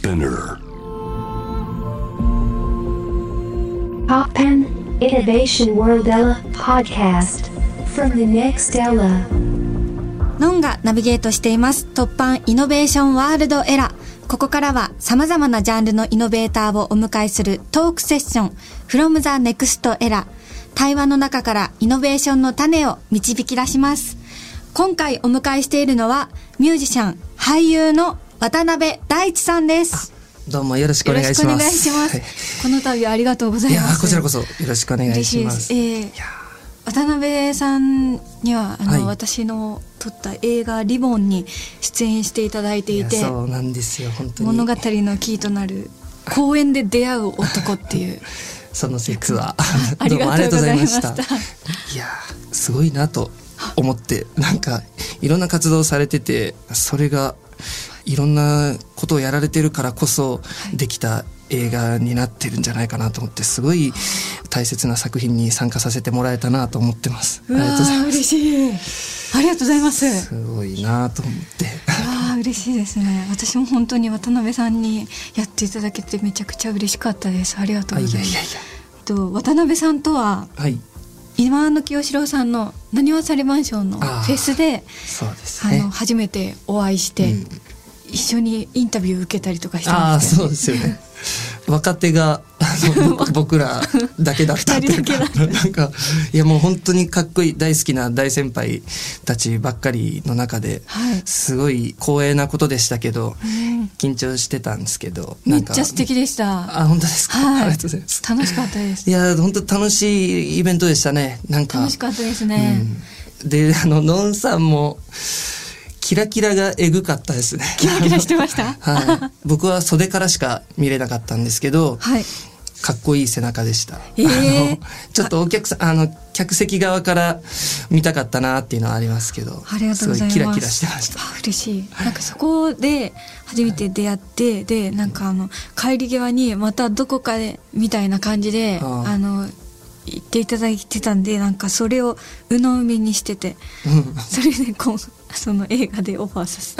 Spinner. Poppen Innovation World Ella podcast from the next Ella. ノンがナビゲートしています突版イノベーションワールドエラー。ここからは様々なジャンルのイノベーターをお迎えするトークセッション from the next era。対話の中からイノベーションの種を導き出します。今回お迎えしているのはミュージシャン、俳優の渡辺大地さんです。どうもよろしくお願いします。ます。はいこの度はありがとうございます。こちらこそよろしくお願い嬉しいです。す。えー渡辺さんにはあの、はい私の撮った映画リボンに出演していただいていていやそうなんですよ本当に物語のキーとなる公園で出会う男っていう その説はあり どうもがとうございましたありがとうございましたいやすごいなと思ってなんかいろんな活動をされててそれがいろんなことをやられてるからこそできた映画になってるんじゃないかなと思ってすごい大切な作品に参加させてもらえたなと思ってます。ありがとうございーます。嬉しいありがとうございますうすごいなと思って。わー嬉しいですね私も本当に渡辺さんにやっていただけてめちゃくちゃ嬉しかったですありがとあうございますいやいやいや。と渡辺さんとははい。今の清志郎さんの「なにわサリマンション」のフェスでそうですねあの。初めてお会いして、うん一緒にインタビュー受けたりとかしてああましたよねそうですよね。若手が僕 僕らだけだったっていうかなんかいやもう本当にかっこいい大好きな大先輩たちばっかりの中で、はい。すごい光栄なことでしたけど、うん。緊張してたんですけどめっちゃ素敵でした。あ本当ですか、はい。ありがとうございます。楽しかったです。いや本当楽しいイベントでしたね。なんか。楽しかったですね、うん、であののんさんもキラキラがえぐかったですね。キラキラしてました？はい、僕は袖からしか見れなかったんですけど、はい。かっこいい背中でした。えー。ちょっとお客さん、あの、客席側から見たかったなっていうのはありますけど、ありがとうございます。すごいキラキラしてました。あ嬉しい。なんかそこで初めて出会ってでなんかあの帰り際にまたどこかでみたいな感じであああの言っていただいてたんでなんかそれを鵜呑みにしてて。うん。それでこうその映画でオファーさせ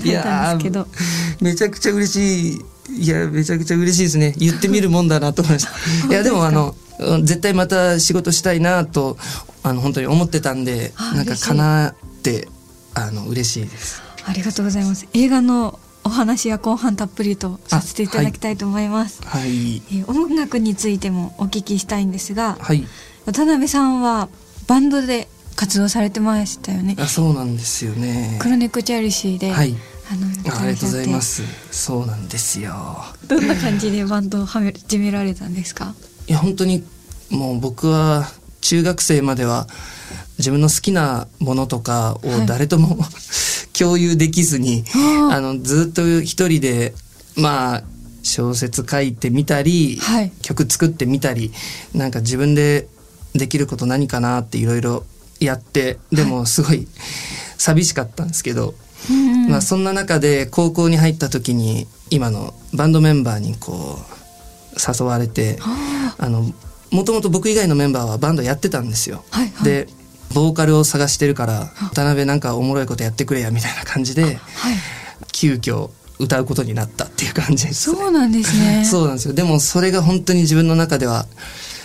ていただいたんですけど めちゃくちゃ嬉しい。いや、めちゃくちゃ嬉しいですね。言ってみるもんだなと思いました。いや、でもあの、うん絶対また仕事したいなと、あの、本当に思ってたんで、なんかあ嬉しい叶って、あの、嬉しいです。ありがとうございます映画のお話や後半たっぷりとさせていただきたいと思います、はい。えー音楽についてもお聞きしたいんですがはい。渡辺さんはバンドで活動されてましたよねあそうなんですよね。クロネックチャリシーで、はい。あのあありがとうございます。そうなんですよ。どんな感じでバンドを始められたんですか？いや本当にもう僕は中学生までは自分の好きなものとかをはい誰とも、共有できずに、あのずっと一人でまあ小説書いてみたり、はい曲作ってみたりなんか自分でできること何かなっていろいろやってでもすごい寂しかったんですけど、まあ、そんな中で高校に入った時に今のバンドメンバーにこう誘われてああのもともと僕以外のメンバーはバンドやってたんですよ。はいはい。でボーカルを探してるから渡辺なんかおもろいことやってくれやみたいな感じではい。急遽歌うことになったっていう感じです、そうなんですね。そうなんですよ。でもそれが本当に自分の中では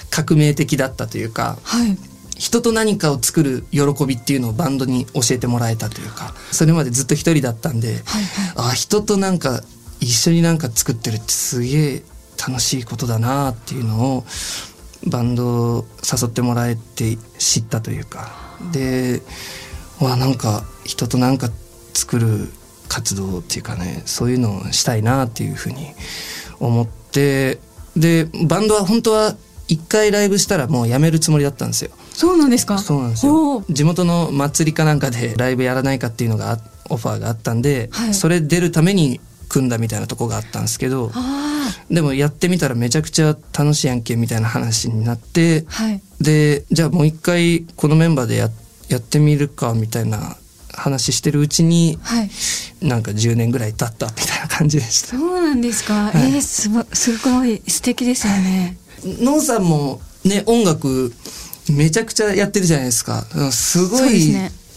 革命的だったというかはい人と何かを作る喜びっていうのをバンドに教えてもらえたというかそれまでずっと一人だったんで、はいはいあ人となんか一緒になんか作ってるってすげえ楽しいことだなっていうのをバンドを誘ってもらえて知ったというかでわなんか人となんか作る活動っていうかねそういうのをしたいなっていうふうに思ってでバンドは本当は一回ライブしたらもうやめるつもりだったんですよ。そうなんですか？そうなんですよ。地元の祭りかなんかでライブやらないかっていうのがあオファーがあったんで、はい。それ出るために組んだみたいなとこがあったんですけどあでもやってみたらめちゃくちゃ楽しいやんけみたいな話になってあはい。でじゃあもう一回このメンバーでややってみるかみたいな話してるうちにはい。なんか10年ぐらい経ったみたいな感じでした。そうなんですか、はい。えー、すごすごい素敵ですよね。のんさんもね音楽めちゃくちゃやってるじゃないですか。うんすごい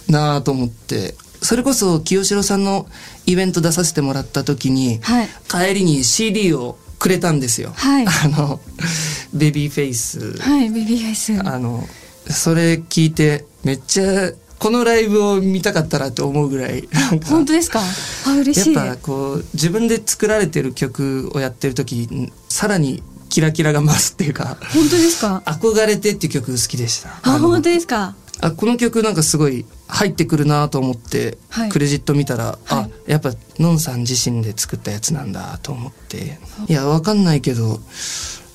なあと思って。それこそ清志郎さんのイベント出させてもらった時に、はい。帰りに CD をくれたんですよ。はい。あのベビーフェイス、はいベビーフェイス。あのそれ聞いてめっちゃこのライブを見たかったなと思うぐらいなんか本当ですか？あ嬉しい。やっぱこう自分で作られてる曲をやってる時さらにキラキラが増すっていうか。本当ですか？憧れてっていう曲好きでした。あの本当ですか？あこの曲なんかすごい入ってくるなと思って、はい。クレジット見たら、はあやっぱのんさん自身で作ったやつなんだと思って。いやわかんないけど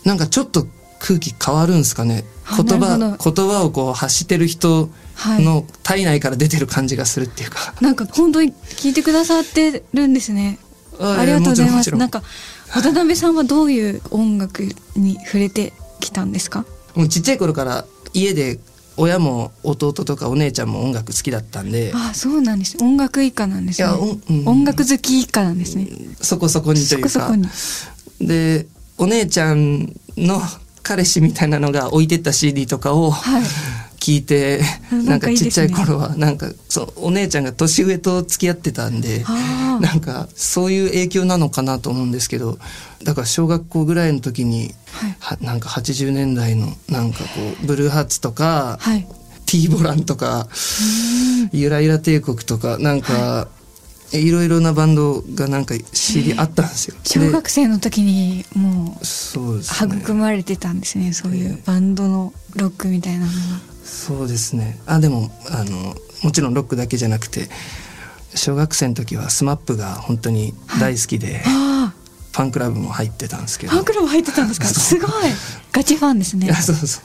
なんかちょっと空気変わるんすかね。あ言葉言葉をこう発してる人の体内から出てる感じがするっていうか、なんか本当に聞いてくださってるんですね。あありがとうございます。なんか渡辺さんはどういう音楽に触れてきたんですか？もうちっちゃい頃から家で親も弟とかお姉ちゃんも音楽好きだったんで。あそうなんです音楽一家なんですね。いやおうん。音楽好き一家なんですね。そこそこにというか。そこそこに。でお姉ちゃんの彼氏みたいなのが置いてった CD とかをはい聞いて、うんなんかちっちゃい頃はなんかそうお姉ちゃんが年上と付き合ってたんでなんかそういう影響なのかなと思うんですけどだから小学校ぐらいの時に、はなんか80年代のなんかこうブルーハーツとか、はい。T ボランとかゆらゆら帝国とかなんか、い、ろいろなバンドがなんか CD あったんですよ。小学生の時にもうでうすね。育まれてたんですねそういうバンドのロックみたいなのがそうですね。あでもあのもちろんロックだけじゃなくて小学生の時は SMAP が本当に大好きで、あファンクラブも入ってたんですけあど。ファンクラブ入ってたんですか？すごい。ガチファンですね。いやそうそ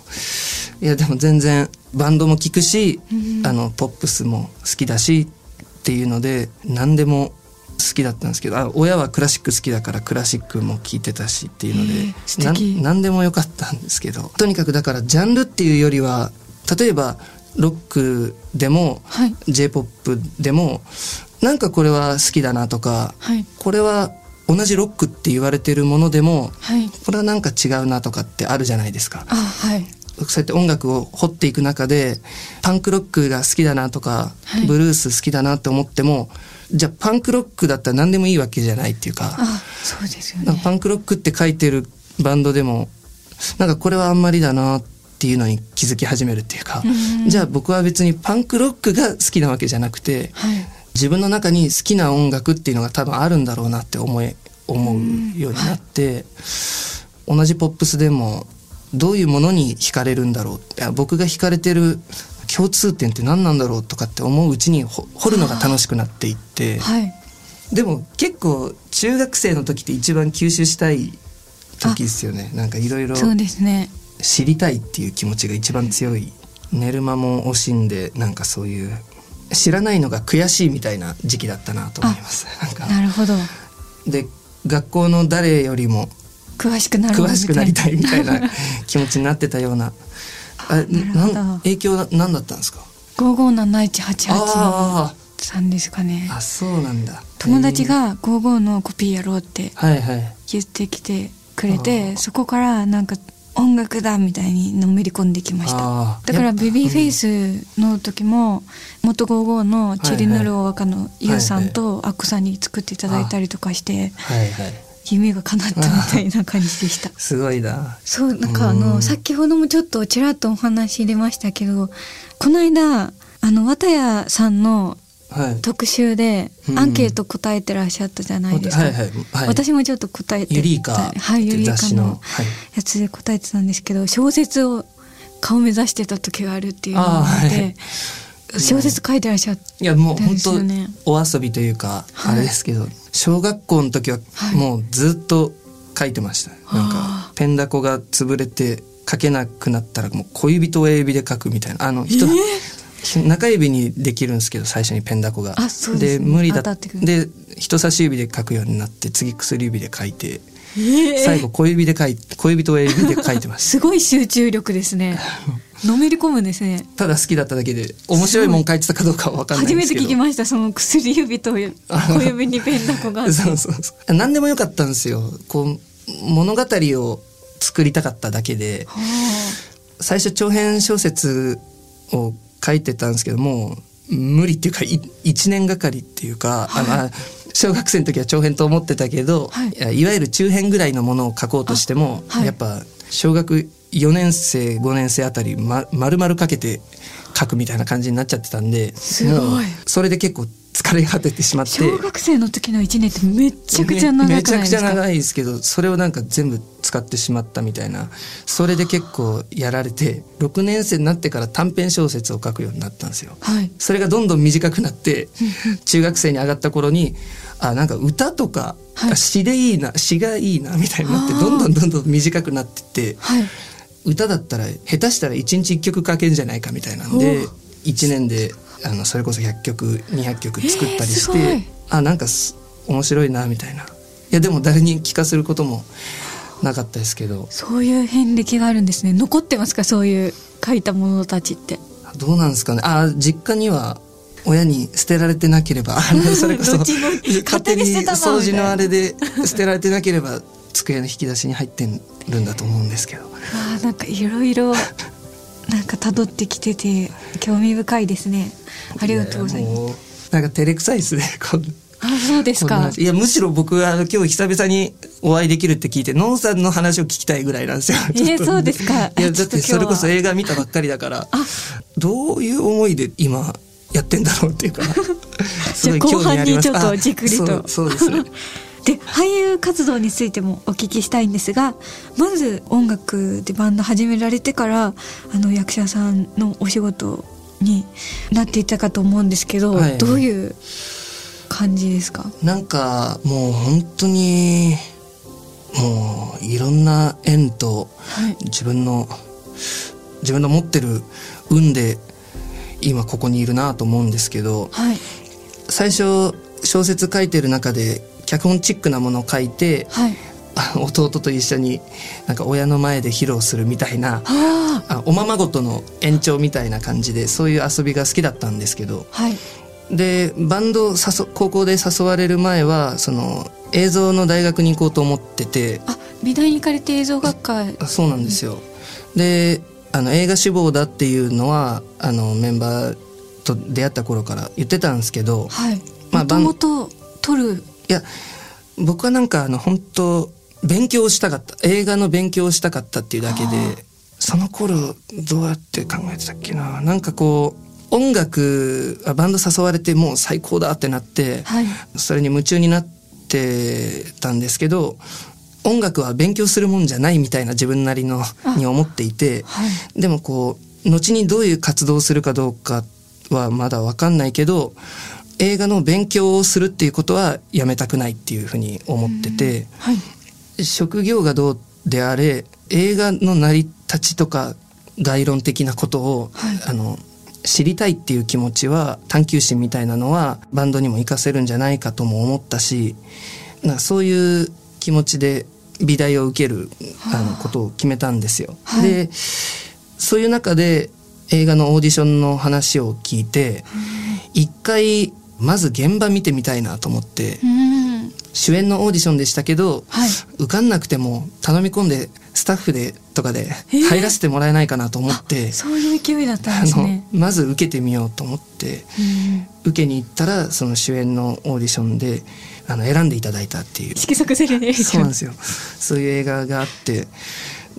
う。いやでも全然バンドも聴くし、うん。あのポップスも好きだしっていうので何でも好きだったんですけどあ親はクラシック好きだからクラシックも聴いてたしっていうので何でもよかったんですけど。とにかくだからジャンルっていうよりは例えばロックでもはい。J p o p でもなんかこれは好きだなとかはい。これは同じロックって言われてるものでもはい。これはなんか違うなとかってあるじゃないですか。あはい。そうやって音楽を掘っていく中でパンクロックが好きだなとか、はい。ブルース好きだなって思ってもじゃあパンクロックだったら何でもいいわけじゃないっていうかあそうですよね。パンクロックって書いてるバンドでもなんかこれはあんまりだなっていうのに気づき始めるっていうかうん。じゃあ僕は別にパンクロックが好きなわけじゃなくてはい。自分の中に好きな音楽っていうのが多分あるんだろうなって思い思うようになって、同じポップスでもどういうものに惹かれるんだろういや僕が惹かれてる共通点って何なんだろうとかって思ううちにほ掘るのが楽しくなっていってはい。でも結構中学生の時って一番吸収したい時ですよね。なんかいろいろそうですね知りたいっていう気持ちが一番強い。寝る間も惜しんでなんかそういう知らないのが悔しいみたいな時期だったなと思います。なるほど。で学校の誰よりも詳しくなる詳しくなりたいみたいなな 気持ちになってたような。あなん影響は何だったんですか？557188あさんですかね。ーあそうなんだ。友達が55のコピーやろうって言ってきてくれあてー。そこからなんか音楽だみたいにのめり込んできました。だからベビーフェイスの時も元55のチリヌルオワカのユウさんとアッコさんに作っていただいたりとかしてはいはい。夢が叶ったみたいな感じでした。すごいな。そうなんかあうのん。先ほどもちょっとちらっとお話出ましたけどこの間あの綿谷さんのはい特集でうん。アンケート答えてらっしゃったじゃないですか、私もちょっと答えてユリーカはいユリーカの。やつで答えてたんですけど小説を顔目指してた時があるっていうのをあー見て、はい。小説書いてらっしゃっいやもう本当お遊びというかはい。あれですけど、小学校の時ははい。もうずっと書いてました、なんあかペンダコが潰れて書けなくなったらもう小指と親指で書くみたいな。あの人、中指にできるんですけど最初にペンダコが。あそうですね。無理だで人差し指で書くようになって次薬指で書いてえー。最後小指で書い小指と親指で書いてます。すごい集中力ですね。のめり込むんですね。ただ好きだっただけで面白いもん書いてたかどうかは分かんない初めて聞きましたその薬指と小指にペンダコがそうそうそう。何でもよかったんですよ。こう物語を作りたかっただけで。は最初長編小説を書いてたんですけども無理っていうかい1年がかりっていうか、あまあ小学生の時は長編と思ってたけど、はい。いわゆる中編ぐらいのものを書こうとしても、あはい。やっぱ小学4年生5年生あたりま丸々かけて書くみたいな感じになっちゃってたんですごい。もうそれで結構疲れ果ててしまって。小学生の時の1年ってめっちゃくちゃ長いめちゃくですかちゃ長いですけどそれをなんか全部使ってしまったみたいな。それで結構やられて6年生になってから短編小説を書くようになったんですよ。はい。それがどんどん短くなって中学生に上がった頃にあなんか歌とか、はい。あ詩でいいな詩がいいなみたいになってどんどんどんどん短くなってってはい。歌だったら下手したら1日1曲書けるんじゃないかみたいなんでおー。1年であのそれこそ100曲200曲作ったりして、えーあなんかす面白いなみたいな。いやでも誰に聞かせることもなかったですけど。そういう遍歴があるんですね。残ってますかそういう書いたものたちって。どうなんですかね。あ実家には親に捨てられてなければ それこそ勝手に捨てたな。掃除のあれで捨てられてなければ机の引き出しに入ってるんだと思うんですけど。あーなんかいろいろなんか辿ってきてて興味深いですね。ありがとうございます。なんか照れくさいですね。あそうですか。いやむしろ僕は今日久々にお会いできるって聞いてノンさんの話を聞きたいぐらいなんですよ。えーそうですか。いやだちょってそれこそ映画見たばっかりだからあ。どういう思いで今やってんだろうっていうかじゃあ後半にちょっとじっくりと。あそうそうですねで俳優活動についてもお聞きしたいんですがまず音楽でバンド始められてからあの役者さんのお仕事になっていったかと思うんですけど、はい。どういう感じですか？なんかもう本当にもういろんな縁とはい。自分の自分の持ってる運で今ここにいるなと思うんですけどはい。最初小説書いてる中で脚本チックなものを書いてはい。あ弟と一緒になんか親の前で披露するみたいなああおままごとの延長みたいな感じでそういう遊びが好きだったんですけど。あはい。でバンド誘高校で誘われる前はその映像の大学に行こうと思ってて。あ美大に行かれて映像学科。あそうなんですよ。であの映画志望だっていうのはあのメンバーと出会った頃から言ってたんですけどはい。まあもともと撮るいや僕はなんかあの本当勉強したかった。映画の勉強をしたかったっていうだけではあその頃どうやって考えてたっけな。なんかこう音楽あバンド誘われてもう最高だってなって、はい。それに夢中になってたんですけど音楽は勉強するもんじゃないみたいな自分なりのあに思っていてはい。でもこう後にどういう活動をするかどうかはまだ分かんないけど映画の勉強をするっていうことはやめたくないっていうふうに思っててはい。職業がどうであれ映画の成り立ちとか概論的なことを、はい。あの知りたいっていう気持ちは探求心みたいなのはバンドにも活かせるんじゃないかとも思ったしなんかそういう気持ちで美大を受けるあ。のことを決めたんですよ。はい。でそういう中で映画のオーディションの話を聞いて一回まず現場見てみたいなと思ってうん。主演のオーディションでしたけどはい。受かんなくても頼み込んでスタッフでとかでえー。入らせてもらえないかなと思って、そういう勢いだったんですね。まず受けてみようと思ってうん。受けに行ったらその主演のオーディションであの選んでいただいたっていう。色彩セレネーションそうなんですよ。そういう映画があって。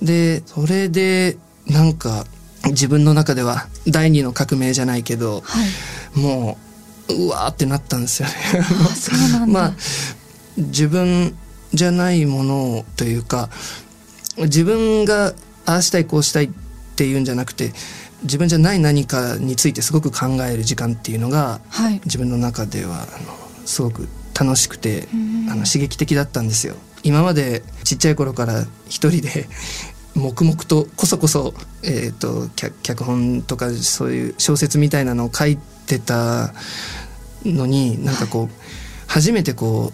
でそれでなんか自分の中では第二の革命じゃないけどはい。もううわーってなったんですよね。まあ自分じゃないものをというか自分がああしたいこうしたいっていうんじゃなくて自分じゃない何かについてすごく考える時間っていうのがはい自分の中ではあのすごく楽しくてうんあの刺激的だったんですよ。今までちっちゃい頃から一人で黙々とこそこそ、えー、と脚脚本とかそういう小説みたいなのを書いてたのになんかこう初めてこ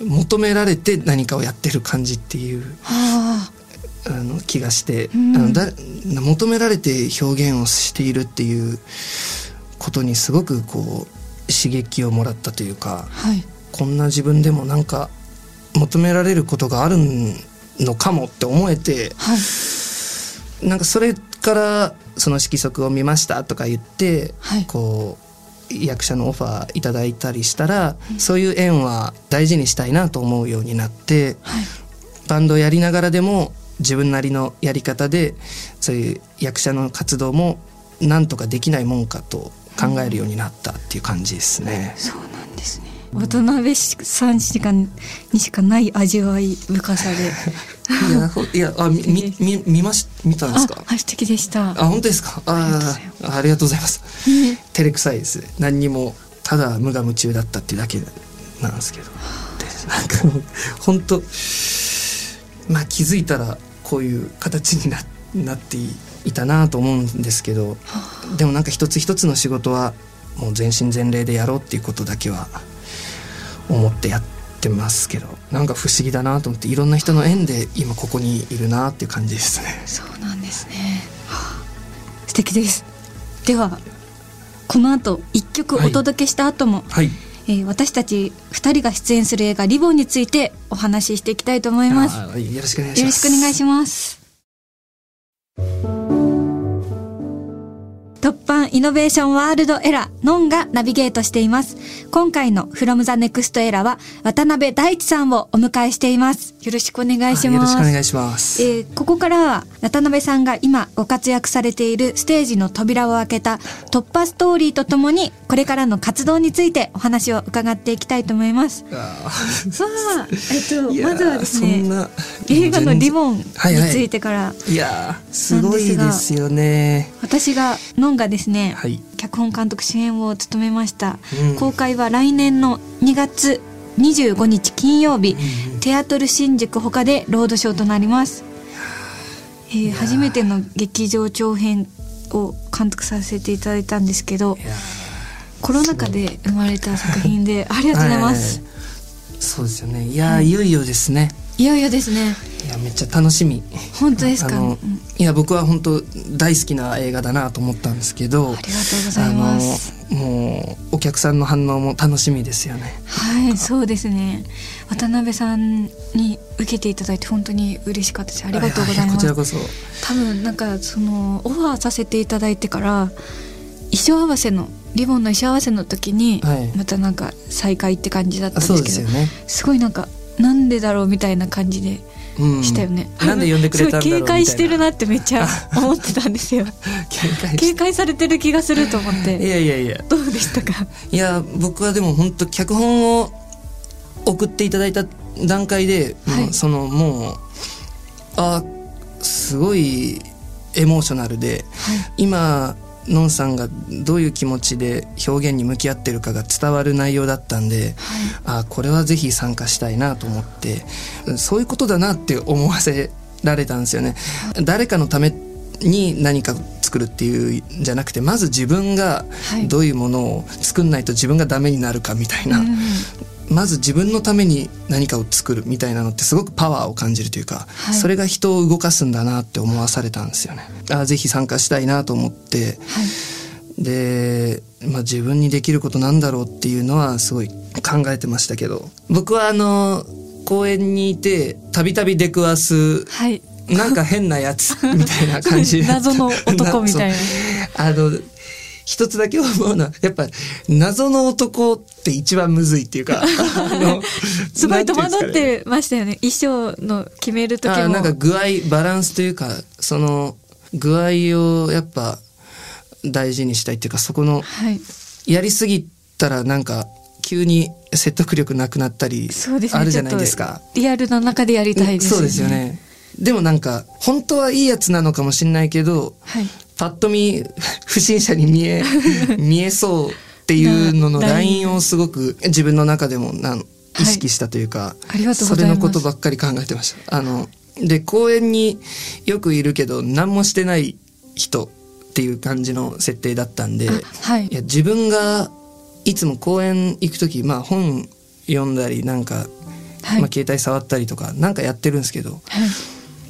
う求められて何かをやってる感じっていうああの気がして、うん。あのだ求められて表現をしているっていうことにすごくこう刺激をもらったというかあはい。こんな自分でもなんか求められることがあるのかもって思えてはい。なんかそれからその色則を見ましたとか言って、はい。こ役者のオファーいただいたりしたら、そういう縁は大事にしたいなと思うようになって、はい。バンドをやりながらでも自分なりのやり方でそういう役者の活動もなんとかできないもんかと考えるようになったっていう感じですね。そうなんですね渡辺さんしかにしかない味わい深さで。いやほいやあみみみ見まし見たんですか？あはい素敵でした。あ本当ですか？ああありがとうございます。照れくさいです。何にもただ無我夢中だったっていうだけなんですけど。でなんか本当まあ気づいたらこういう形にななっていたなと思うんですけど。でもなんか一つ一つの仕事はもう全身全霊でやろうっていうことだけは思ってやってますけどなんか不思議だなと思っていろんな人の縁で今ここにいるなっていう感じですね。そうなんですね、はあ素敵ですではこの後一曲お届けした後も、はいえー私たち二人が出演する映画「リボン」についてお話ししていきたいと思いますよろしくお願いします。突版イノベーションワールドエラーノンがナビゲートしています今回の From the Next Era は渡辺大地さんをお迎えしていますよろしくお願いしあよろますしくお願いします。えーここからは渡辺さんが今ご活躍されているステージの扉を開けた突破ストーリーとともにこれからの活動についてお話を伺っていきたいと思います。あさあ、えっと、まずはですね映画のリボンにはいはいついてから、いやーすごいですよね。私がノンがですね、はい。脚本監督主演を務めました、うん。公開は来年の2月25日金曜日、うんテアトル新宿他でロードショーとなります、えー初めての劇場長編を監督させていただいたんですけどコロナ禍で生まれた作品で ありがとうございます、はいそうですよね。いやー、いよいよですね。いよいよですねいやめっちゃ楽しみ。本当ですか？いや僕は本当大好きな映画だなと思ったんですけど。ありがとうございますもうお客さんの反応も楽しみですよね。はいそうですね渡辺さんに受けていただいて本当に嬉しかったですありがとうございますこちらこそ。多分なんかそのオファーさせていただいてから衣装合わせのリボンの衣装合わせの時にはいまたなんか再会って感じだったんですけど、ですよね。すごいなんかなんでだろうみたいな感じでうん。したよね、なんで呼んでくれたんだろうすごい 警戒してるみなってめっちゃ 思ってたんですよ。警戒されてる気がすると思っいてやいやいや。どうでしたか？いや僕はでも本当脚本を送っていただいた段階で、はい。そのもうあすごいエモーショナルで今のんさんがどういう気持ちで表現に向き合ってるかが伝わる内容だったんで、あこれはぜひ参加したいなと思ってそういうことだなって思わせられたんですよね。誰かのために何か作るっていうんじゃなくてまず自分がはい。どういうものを作んないと自分がダメになるかみたいな、うんまず自分のために何かを作るみたいなのってすごくパワーを感じるというか、はい。それが人を動かすんだなって思わされたんですよね。あぜひ参加したいなと思って。はい。で、まあ、自分にできることなんだろうっていうのはすごい考えてましたけど。僕はあの公園にいてたびたび出くわすはい。なんか変なやつみたいな感じ 謎の男みたいな。あの一つだけ思うのはやっぱ謎の男って一番むずいっていうか あのすごい戸惑ってましたよね。衣装の決める時も。あなんか具合バランスというかその具合をやっぱ大事にしたいっていうかそこのはい。やりすぎたらなんか急に説得力なくなったりそうですね。あるじゃないですか。リアルな中でやりたいですそうですよね。でもなんか本当はいいやつなのかもしれないけどはいパッと見 不審者に見え 見えそうっていうののなラインをすごく自分の中でもなんはい意識したというか、ありがとうごそれのことばっかり考えてました。あので公園によくいるけど何もしてない人っていう感じの設定だったんで。あはいいや自分がいつも公園行く時まあ本読んだりなんか、はいまあ、携帯触ったりとかなんかやってるんですけどはい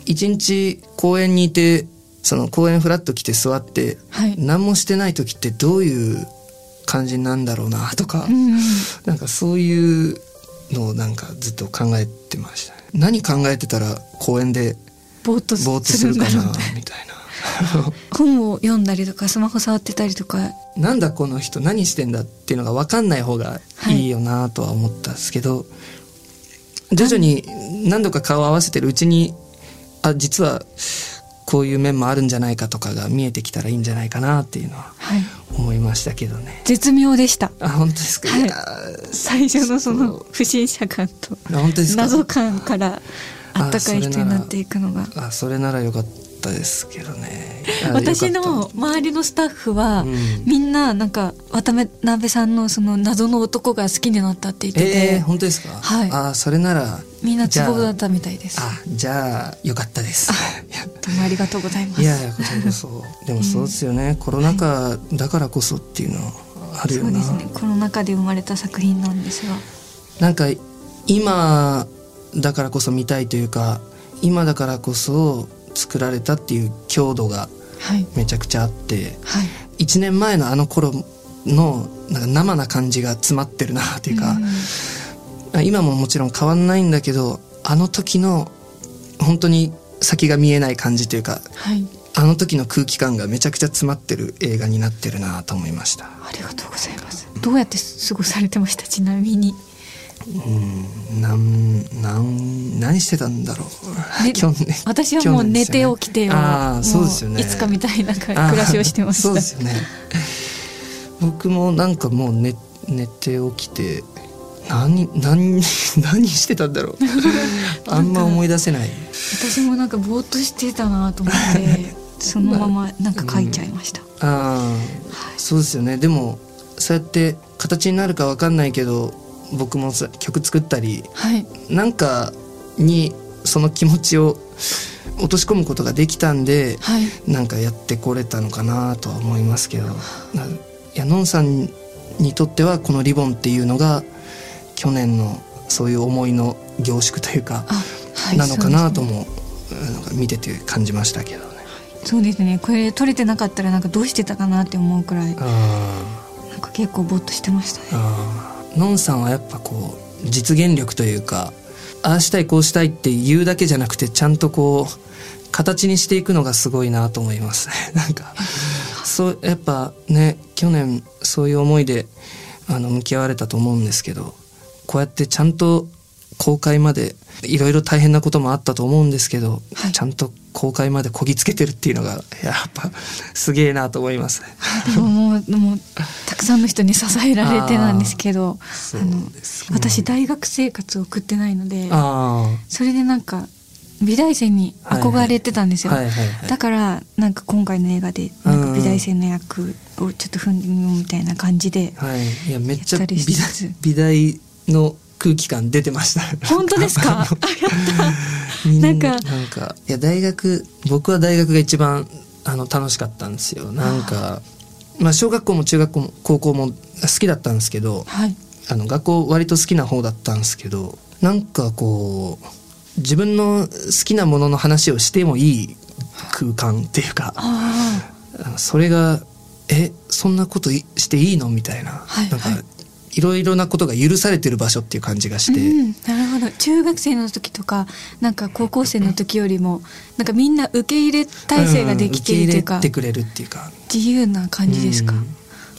一日公園にいてその公園フラッと来て座って、はい。何もしてない時ってどういう感じなんだろうなとか、うんうん。なんかそういうのをなんかずっと考えてましたね。何考えてたら公園でぼーっとするかなみたいな。本を読んだりとかスマホ触ってたりとか。なんだこの人何してんだっていうのが分かんない方がいいよなとは思ったんですけど、徐々に何度か顔を合わせてるうちにあ実はこういう面もあるんじゃないかとかが見えてきたらいいんじゃないかなっていうのははい。思いましたけどね。絶妙でした。あ本当ですか、はい。最初のその不審者感と謎感からあったかい人になっていくのが。あそれならよかったですけどね。あ私のった。周りのスタッフは、うん。みんななんか渡辺さんのその謎の男が好きになったって言ってて、えー、本当ですか？はい。あそれならみんなツボだったみたいです。ああじゃあよかったです。どうもありがとうございます。いやいやこちらこそ。でもそうですよね、コロナ禍だからこそっていうのあるよな、そうですね。コロナ禍で生まれた作品なんですが。なんか今だからこそ見たいというか今だからこそ作られたっていう強度がはい。めちゃくちゃあってはい。1年前のあの頃のなんか生な感じが詰まってるなっていうか、今ももちろん変わんないんだけどあの時の本当に先が見えない感じというかはい。あの時の空気感がめちゃくちゃ詰まってる映画になってるなと思いました。ありがとうございます。どうやって過ごされてました？ちなみにうん。なんなん何してたんだろう、ね去年私はもう寝て起きてああそうですよね。いつかみたいな暮らしをしてました。あーそうですよね。僕もなんかもう寝寝て起きて何何 何してたんだろう。あんま思い出せない。私もなんかぼーっとしてたなと思って そのままなんか書いちゃいました、ああそうですよね。でもそうやって形になるかわかんないけど僕もさ曲作ったりはい。なんかにその気持ちを落とし込むことができたんではい。なんかやってこれたのかなとは思いますけど。ないやのんさんにとってはこの「リボン」っていうのが去年のそういう思いの凝縮というか、あはいなのかなとそうですね。も、なんか見てて感じましたけどね。そうですね。これ撮れてなかったらなんかどうしてたかなって思うくらいあなんか結構ぼーっとしてましたねのんさんはやっぱこう実現力というかああしたいこうしたいって言うだけじゃなくてちゃんとこう形にしていくのがすごいなと思います。ね なんかそうやっぱね去年そういう思いであの向き合われたと思うんですけどこうやってちゃんと公開までいろいろ大変なこともあったと思うんですけど、はい。ちゃんと公開までこぎつけてるっていうのがやっぱすげえなと思いますね。でももうもうたくさんの人に支えられてなんですけどあの私大学生活を送ってないのであそれでなんか美大生に憧れてたんですあ、よ。だからなんか今回の映画でなんか美大生の役をちょっと踏んでみようみたいな感じではい、いやめっちゃ美大の空気感出てました。本当ですか？なんかなんか。いや大学僕は大学が一番あの楽しかったんですよ。なんかまあ小学校も中学校も高校も好きだったんですけど、はい。あの学校割と好きな方だったんですけど、なんかこう自分の好きなものの話をしてもいい空間っていうか。それがえそんなこといしていいの？みたいな,、なんかはい。はいいろいろなことが許されてる場所っていう感じがして、あうんなるほど。中学生の時とかなんか高校生の時よりもなんかみんな受け入れ体制ができているというか、ん受け入れてくれるっていうか。自由な感じですか、うん。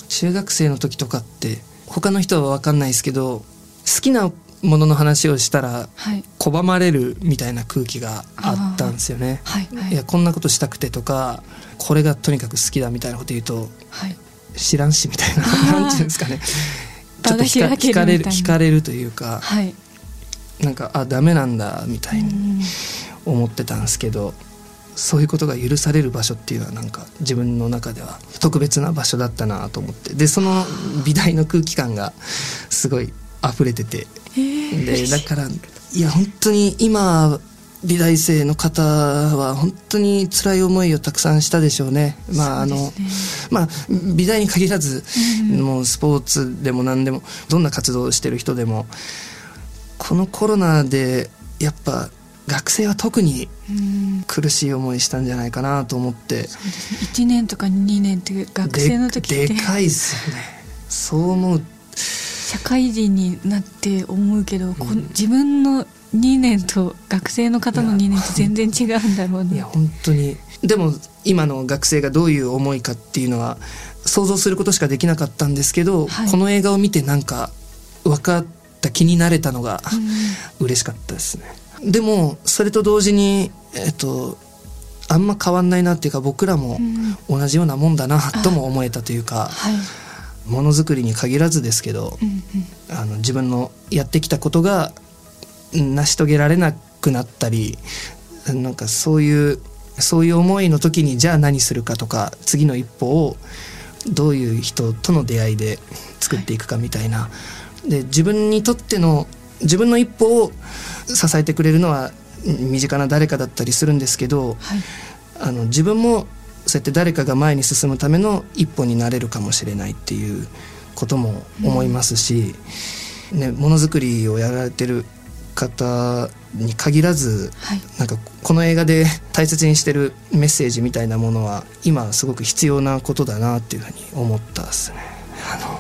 中学生の時とかって他の人は分かんないですけど好きなものの話をしたらはい。拒まれるみたいな空気があったんですよね。はいはい。いやこんなことしたくてとかこれがとにかく好きだみたいなこと言うとはい。知らんしみたいな。あー。なんていうんですかねちょっと惹かかれるかれるというかはい。なんかあダメなんだみたいにうん。思ってたんですけどそういうことが許される場所っていうのはなんか自分の中では特別な場所だったなと思って。でその美大の空気感がすごい溢れてて。えー。でだからいや本当に今美大生の方は本当に辛い思いをたくさんしたでしょうね。まああのまあ美大に限らず、うん。もうスポーツでも何でもどんな活動をしてる人でもこのコロナでやっぱ学生は特にうん。苦しい思いしたんじゃないかなと思って。そうですね。1年とか2年っていう学生の時って。ででかいっすよね。そう思う社会人になって思うけど、こ自分の2年と学生の方の2年と全然違うんだろうね。いや本当に。でも今の学生がどういう思いかっていうのは想像することしかできなかったんですけど、はい。この映画を見てなんか分かった気になれたのが嬉しかったですね。でもそれと同時にえっとあんま変わんないなっていうか僕らも同じようなもんだなとも思えたというかはい、ものづくりに限らずですけどうんうん。あの自分のやってきたことがうん成し遂げられなくなったりなんかそういうそういう思いの時にじゃあ何するかとか次の一歩をどういう人との出会いで作っていくかみたいな、で自分にとっての自分の一歩を支えてくれるのはうん身近な誰かだったりするんですけどはい。あの自分もそうやって誰かが前に進むための一歩になれるかもしれないっていうことも思いますし、ね、ものづくりをやられてる方に限らずはい。なんかこの映画で大切にしてるメッセージみたいなものは今すごく必要なことだなっていうふうに思ったですね。あの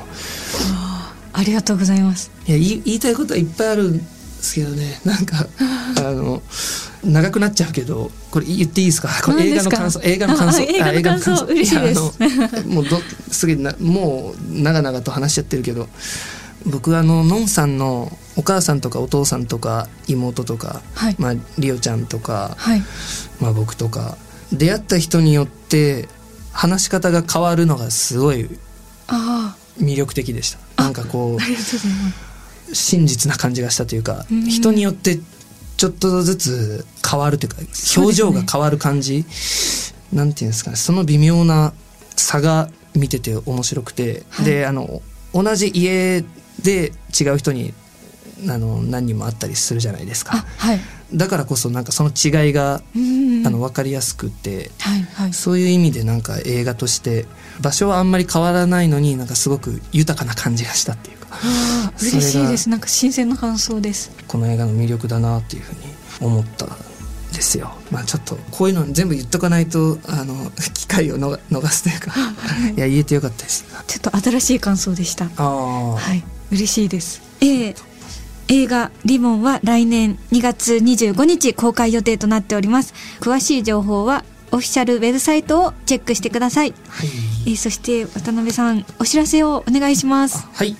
ありがとうございます。いや言いたいことはいっぱいあるんですけどね。なんか あの長くなっちゃうけどこれ言っていいですか？これ映画の感想映画の感想。あ映画の感想あ嬉しいです。もうどすげえなもう長々と話しちゃってるけど僕あののんさんのお母さんとかお父さんとか妹とか、はい。まあ、りおちゃんとか、はい。まあ、僕とか出会った人によって話し方が変わるのがすごいあ魅力的でした。なんかこう真実な感じがしたというか、うん。人によってちょっとずつ変わるというか表情が変わる感じ、なんていうんですかね。その微妙な差が見てて面白くて、はい。であの同じ家で違う人にあの何人も会ったりするじゃないですあかはい。だからこそなんかその違いが、うん。あの分かりやすくて。はいはい。そういう意味でなんか映画として場所はあんまり変わらないのになんかすごく豊かな感じがしたっていう嬉しいです。なんか新鮮な感想です。この映画の魅力だなっていうふうに思ったんですよ。まあちょっとこういうの全部言っとかないとあの 機会をの逃すというかい。や言えてよかったです。ちょっと新しい感想でした。ああ、はい。嬉しいです。えー映画「リボン」は来年2月25日公開予定となっております。詳しい情報はオフィシャルウェブサイトをチェックしてください、はい。えーそして渡辺さんお知らせをお願いします。はい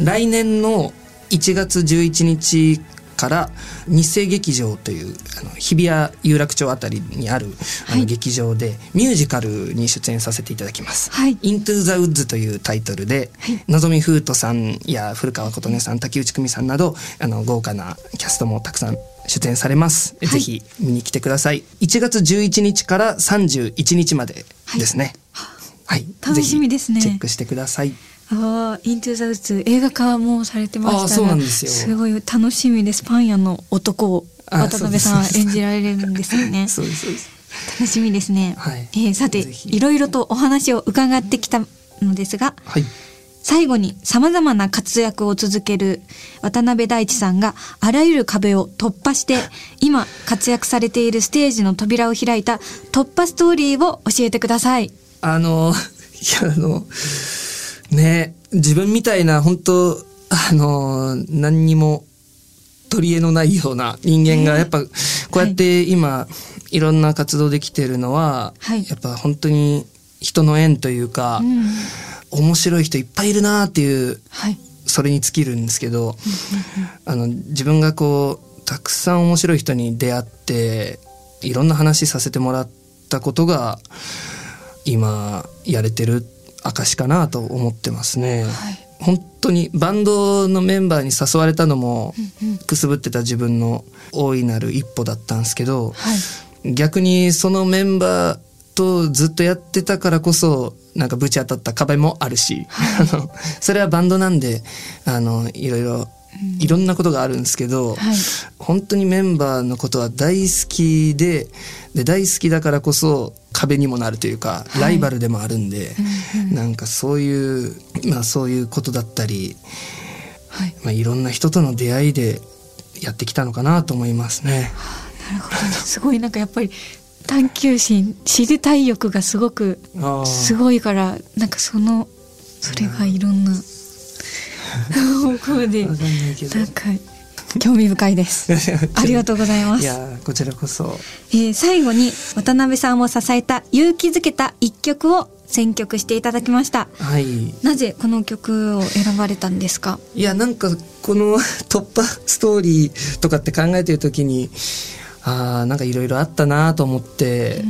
来年の1月11日から日生劇場というあの日比谷有楽町あたりにあるあはい。の劇場でミュージカルに出演させていただきます。はい。イントゥ・ザ・ウッズというタイトルで、のぞみふうとさんや古川琴音さん竹内久美さんなどあの豪華なキャストもたくさん出演されます、い。ぜひ見に来てください。1月11日から31日までですね。はい、楽しみですね。チェックしてくださいああ、イントゥザウッズ映画化もされてましたがあーそうなんですよすごい楽しみです。パン屋の男を渡辺さん演じられるんですよね。そうですそうです楽しみですね。はいえーさていろいろとお話を伺ってきたのですが、はい最後に様々な活躍を続ける渡辺大地さんがあらゆる壁を突破して今活躍されているステージの扉を開いた突破ストーリーを教えてください。あのいやあのね自分みたいな本当あの何にも取り柄のないような人間がやっぱこうやって今、い、ろんな活動できてるのは、はいやっぱ本当に人の縁というか、うん。面白い人いっぱいいるなっていうはい。それに尽きるんですけどあの自分がこうたくさん面白い人に出会っていろんな話させてもらったことが今やれてる証かなと思ってますね。はい。本当にバンドのメンバーに誘われたのもくすぶってた自分の大いなる一歩だったんですけど、はい。逆にそのメンバーとずっとやってたからこそなんかぶち当たった壁もあるし、あのそれはバンドなんであのいろいろいろんなことがあるんですけど、はい。本当にメンバーのことは大好きでで大好きだからこそ壁にもなるというか、いライバルでもあるんで、なんかそういうまあそういうことだったり、はい。まあ、いろんな人との出会いでやってきたのかなと思いますね。なるほど。すごいなんかやっぱり探求心、知りたい欲がすごくすごいから、なんかその、それがいろんなここでなんか 興味深いです。ありがとうございます。いやーこちらこそ。えー最後に渡辺さんを支えた勇気づけた一曲を選曲していただきました。はい。なぜこの曲を選ばれたんですか？いやなんかこの突破ストーリーとかって考えてる時にあーなんかいろいろあったなと思って、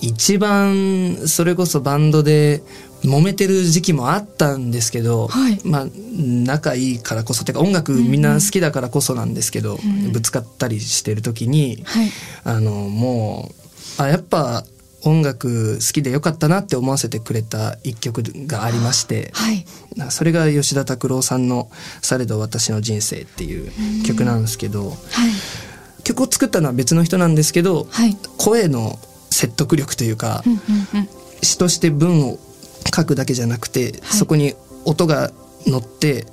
一番それこそバンドで揉めてる時期もあったんですけど、はい。まあ仲いいからこそてか音楽みんな好きだからこそなんですけど、ぶつかったりしてる時に、はい。あのもうあやっぱ音楽好きでよかったなって思わせてくれた一曲がありまして、はい。それが吉田拓郎さんの「されど私の人生」っていう曲なんですけど、はい。曲を作ったのは別の人なんですけど、はい。声の説得力というか、うんうんうん。詩として文を書くだけじゃなくて、はい。そこに音が乗って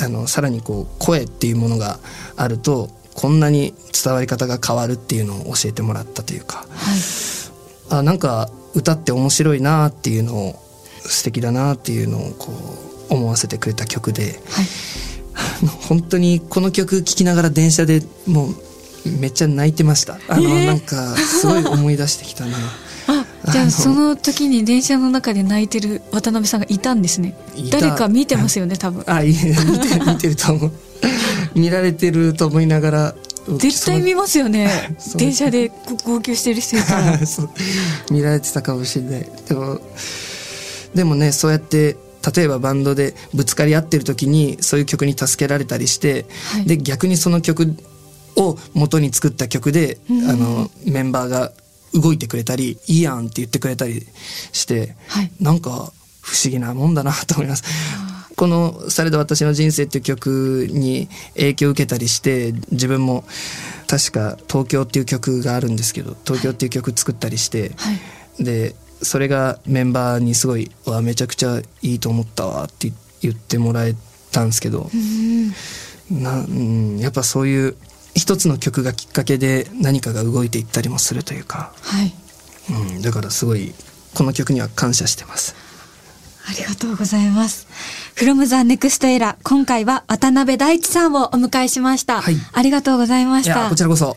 あのさらにこう声っていうものがあるとこんなに伝わり方が変わるっていうのを教えてもらったというかはい。あなんか歌って面白いなっていうのを素敵だなっていうのをこう思わせてくれた曲ではい。本当にこの曲聴きながら電車でもうめっちゃ泣いてました。あの、えー。なんかすごい思い出してきたな。あじゃあその時に電車の中で泣いてる渡辺さんがいたんですね。誰か見てますよね多分。あい見て見てると思う。見られてると思いながら絶対見ますよね。電車でこ号泣してる人いたら。見られてたかもしれない。でもでもねそうやって例えばバンドでぶつかり合ってる時にそういう曲に助けられたりして、はい。で逆にその曲を元に作った曲で、うん。あのメンバーが動いてくれたり「いいやん」って言ってくれたりして、はい。なんか不思議なもんだなと思います。この「されど私の人生」っていう曲に影響を受けたりして自分も確か「東京」っていう曲があるんですけど「東京」っていう曲作ったりして、はい。でそれがメンバーにすごい「わめちゃくちゃいいと思ったわ」って言ってもらえたんですけど、なうん、やっぱそういう一つの曲がきっかけで何かが動いていったりもするというか、はい。うん、だからすごいこの曲には感謝してます。ありがとうございます「フロムザネクストエラ今回は渡辺大地さんをお迎えしました、はい、ありがとうございました。こちらこそ。